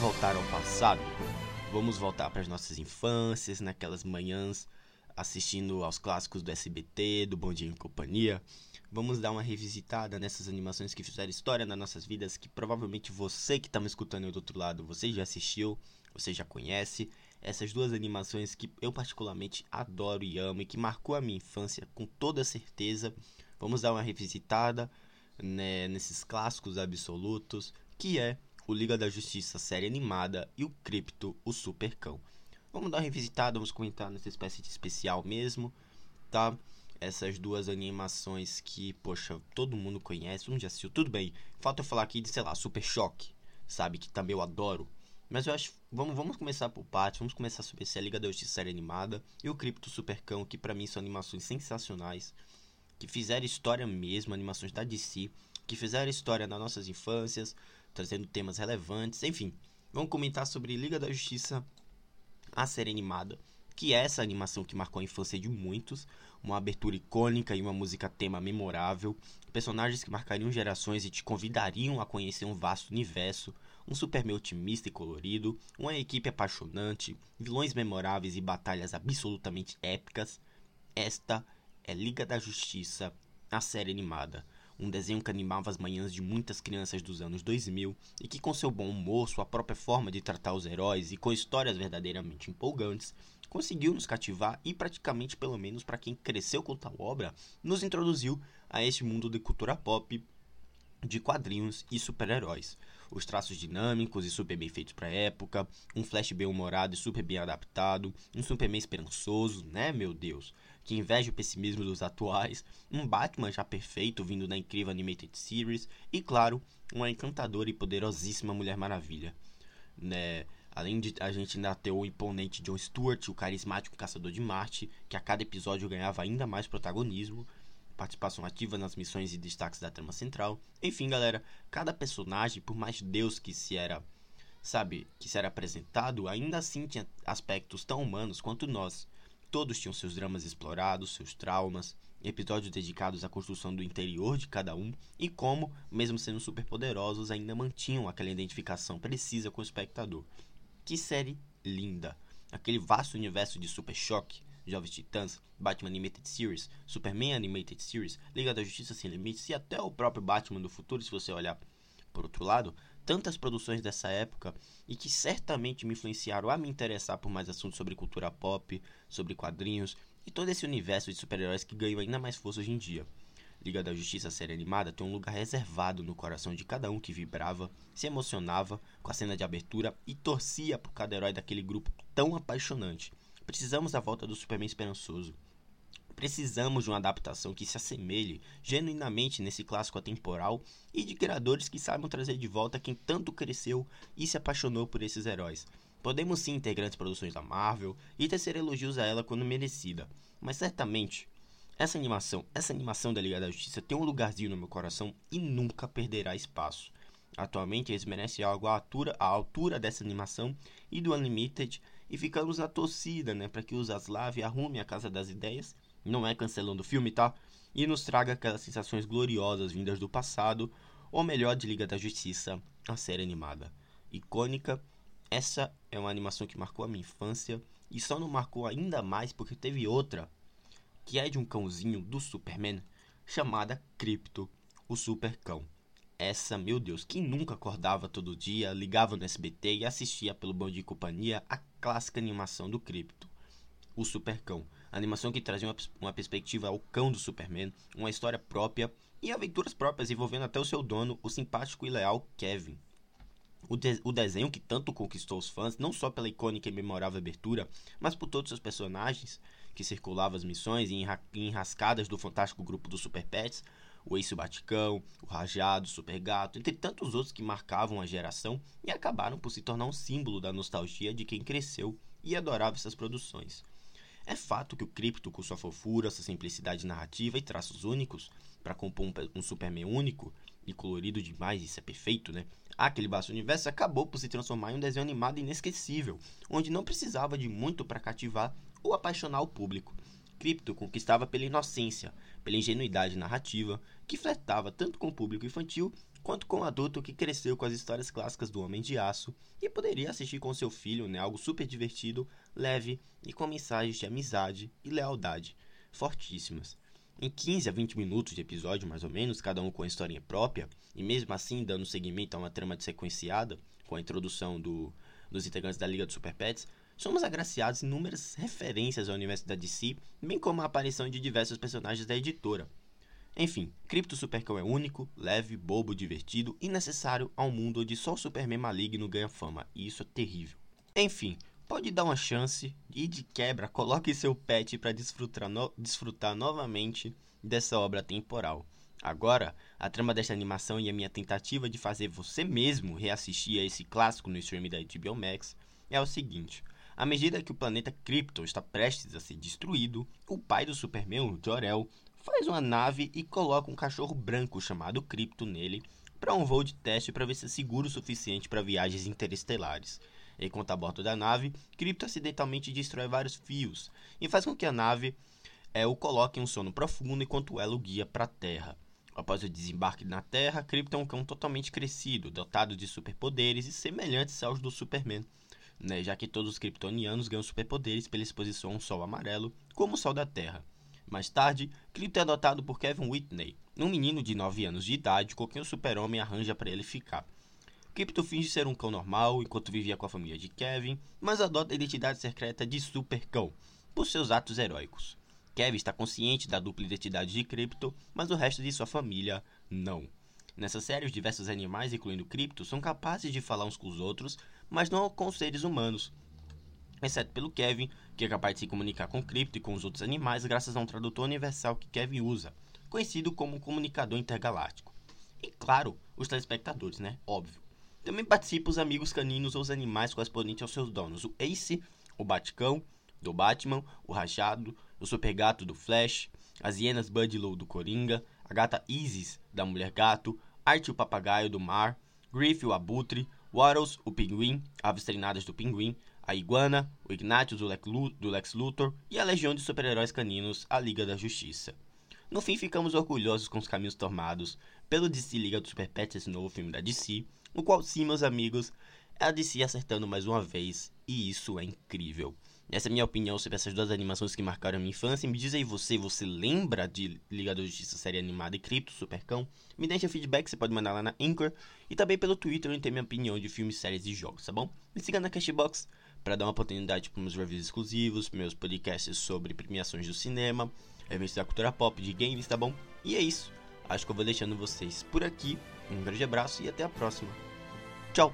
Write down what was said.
voltar ao passado? Vamos voltar para as nossas infâncias, naquelas manhãs assistindo aos clássicos do SBT, do Bom Dia em Companhia. Vamos dar uma revisitada nessas animações que fizeram história nas nossas vidas, que provavelmente você que está me escutando aí do outro lado, você já assistiu, você já conhece. Essas duas animações que eu particularmente adoro e amo e que marcou a minha infância com toda certeza. Vamos dar uma revisitada né, nesses clássicos absolutos, que é o Liga da Justiça série animada e o Crypto, o Super Cão. Vamos dar uma revisitada, vamos comentar nessa espécie de especial mesmo, tá? Essas duas animações que, poxa, todo mundo conhece, um já assistiu, tudo bem. Falta eu falar aqui de, sei lá, Super Choque, sabe? Que também eu adoro. Mas eu acho, vamos, vamos começar por partes, vamos começar sobre essa Liga da Justiça série animada e o Crypto Super Cão, que para mim são animações sensacionais, que fizeram história mesmo, animações da DC, que fizeram história nas nossas infâncias, trazendo temas relevantes, enfim. Vamos comentar sobre Liga da Justiça, a série animada, que é essa animação que marcou a infância de muitos, uma abertura icônica e uma música tema memorável, personagens que marcariam gerações e te convidariam a conhecer um vasto universo, um Superman otimista e colorido, uma equipe apaixonante, vilões memoráveis e batalhas absolutamente épicas. Esta é Liga da Justiça, a série animada um desenho que animava as manhãs de muitas crianças dos anos 2000 e que, com seu bom humor, sua própria forma de tratar os heróis e com histórias verdadeiramente empolgantes, conseguiu nos cativar e, praticamente, pelo menos para quem cresceu com tal obra, nos introduziu a este mundo de cultura pop de quadrinhos e super-heróis. Os traços dinâmicos e super bem feitos para a época, um Flash bem humorado e super bem adaptado, um Superman esperançoso, né, meu Deus? que inveja o pessimismo dos atuais, um Batman já perfeito vindo da incrível Animated Series e, claro, uma encantadora e poderosíssima Mulher Maravilha. Né? Além de a gente ainda ter o imponente John Stewart, o carismático Caçador de Marte, que a cada episódio ganhava ainda mais protagonismo, participação ativa nas missões e destaques da trama central. Enfim, galera, cada personagem, por mais Deus que se era, sabe, que se era apresentado, ainda assim tinha aspectos tão humanos quanto nós. Todos tinham seus dramas explorados, seus traumas, episódios dedicados à construção do interior de cada um e como, mesmo sendo superpoderosos, ainda mantinham aquela identificação precisa com o espectador. Que série linda! Aquele vasto universo de Super Choque, Jovens Titãs, Batman Animated Series, Superman Animated Series, Liga da Justiça Sem Limites e até o próprio Batman do futuro, se você olhar por outro lado, tantas produções dessa época e que certamente me influenciaram a me interessar por mais assuntos sobre cultura pop, sobre quadrinhos e todo esse universo de super-heróis que ganhou ainda mais força hoje em dia. Liga da Justiça série animada tem um lugar reservado no coração de cada um que vibrava, se emocionava com a cena de abertura e torcia por cada herói daquele grupo tão apaixonante. Precisamos da volta do Superman esperançoso. Precisamos de uma adaptação que se assemelhe genuinamente nesse clássico atemporal e de criadores que saibam trazer de volta quem tanto cresceu e se apaixonou por esses heróis. Podemos sim ter grandes produções da Marvel e tecer elogios a ela quando merecida, mas certamente essa animação, essa animação da Liga da Justiça tem um lugarzinho no meu coração e nunca perderá espaço. Atualmente eles merecem algo à altura, à altura dessa animação e do Unlimited e ficamos na torcida, né, para que o Zaslav arrume a casa das ideias não é cancelando o filme, tá? E nos traga aquelas sensações gloriosas vindas do passado, ou melhor, de Liga da Justiça, a série animada. Icônica, essa é uma animação que marcou a minha infância e só não marcou ainda mais porque teve outra, que é de um cãozinho do Superman, chamada Crypto, o Super Cão. Essa, meu Deus, quem nunca acordava todo dia, ligava no SBT e assistia pelo Bom de Companhia a clássica animação do Crypto, o Super Cão animação que trazia uma, uma perspectiva ao cão do Superman, uma história própria e aventuras próprias envolvendo até o seu dono, o simpático e leal Kevin. O, de o, desenho que tanto conquistou os fãs, não só pela icônica e memorável abertura, mas por todos seus personagens que circulavam as missões e enra enrascadas do fantástico grupo dos Super Pets, o Ace Baticão, o Rajado, o Super Gato, entre tantos outros que marcavam a geração e acabaram por se tornar um símbolo da nostalgia de quem cresceu e adorava essas produções. É fato que o Cripto, com sua fofura, sua simplicidade narrativa e traços únicos, para compor um, um, Superman único e colorido demais, isso é perfeito, né? Aquele vasto universo acabou por se transformar em um desenho animado inesquecível, onde não precisava de muito para cativar ou apaixonar o público. Crypto conquistava pela inocência, pela ingenuidade narrativa, que flertava tanto com o público infantil quanto com o adulto que cresceu com as histórias clássicas do Homem de Aço e poderia assistir com seu filho, né, algo super divertido, leve e com mensagens de amizade e lealdade fortíssimas. Em 15 a 20 minutos de episódio, mais ou menos, cada um com a historinha própria, e mesmo assim dando seguimento a uma trama sequenciada, com a introdução do, dos integrantes da Liga dos Super Pets, somos agraciados inúmeras referências ao universo da DC, bem como a aparição de diversos personagens da editora. Enfim, Crypto Supercão é único, leve, bobo, divertido e necessário a um mundo onde só o Superman maligno ganha fama, e isso é terrível. Enfim, pode dar uma chance e de quebra coloque seu pet para desfrutar, no desfrutar novamente dessa obra temporal. Agora, a trama desta animação e a minha tentativa de fazer você mesmo reassistir a esse clássico no stream da HBO Max é o seguinte: à medida que o planeta Krypton está prestes a ser destruído, o pai do Superman, Jor-El, faz uma nave e coloca um cachorro branco chamado Krypto nele para um voo de teste para ver se é seguro o suficiente para viagens interestelares. Enquanto a bordo da nave, Krypto acidentalmente destrói vários fios e faz com que a nave é, o coloque em um sono profundo enquanto ela o guia para a Terra. Após o desembarque na Terra, Krypton é um cão totalmente crescido, dotado de superpoderes e semelhantes aos do Superman né, já que todos os kryptonianos ganham superpoderes pela exposição a um sol amarelo, como o sol da Terra. Mais tarde, Krypton é adotado por Kevin Whitney, um menino de 9 anos de idade com quem o super-homem arranja para ele ficar. Krypton finge ser um cão normal enquanto vivia com a família de Kevin, mas adota a identidade secreta de Super-Cão, por seus atos heróicos. Kevin está consciente da dupla identidade de Krypton, mas o resto de sua família não. Nessa série, os diversos animais, incluindo Krypton, são capazes de falar uns com os outros, mas não com os seres humanos. Exceto pelo Kevin, que é capaz de se comunicar com Crypto e com os outros animais graças a um tradutor universal que Kevin usa, conhecido como comunicador intergaláctico. E claro, os telespectadores, né? Óbvio. Também participam os amigos caninos ou os animais correspondentes aos seus donos. O Ace, o Baticão, do Batman, o Rajado, o Super Gato do Flash, as hienas Budlow do Coringa, a gata Isis da Mulher Gato, Art o Papagaio do Mar, Griff o Abutre, Waddles, o Pinguim, Aves Treinadas do Pinguim, a Iguana, o Ignatius do Lex Luthor. E a Legião de Super-Heróis Caninos, a Liga da Justiça. No fim, ficamos orgulhosos com os caminhos tomados pelo DC Liga do Super Pets, esse novo filme da DC, no qual sim, meus amigos, é a DC acertando mais uma vez, e isso é incrível. Essa é a minha opinião sobre essas duas animações que marcaram a minha infância. Me diz aí você, você lembra de Liga da Justiça série animada e Cripto, Supercão? Me deixa feedback, você pode mandar lá na Anchor e também pelo Twitter onde tem minha opinião de filmes, séries e jogos, tá bom? Me siga na Cashbox para dar uma oportunidade para meus reviews exclusivos, meus podcasts sobre premiações do cinema, eventos da cultura pop, de games, tá bom? E é isso. Acho que eu vou deixando vocês por aqui. Um grande abraço e até a próxima. Tchau!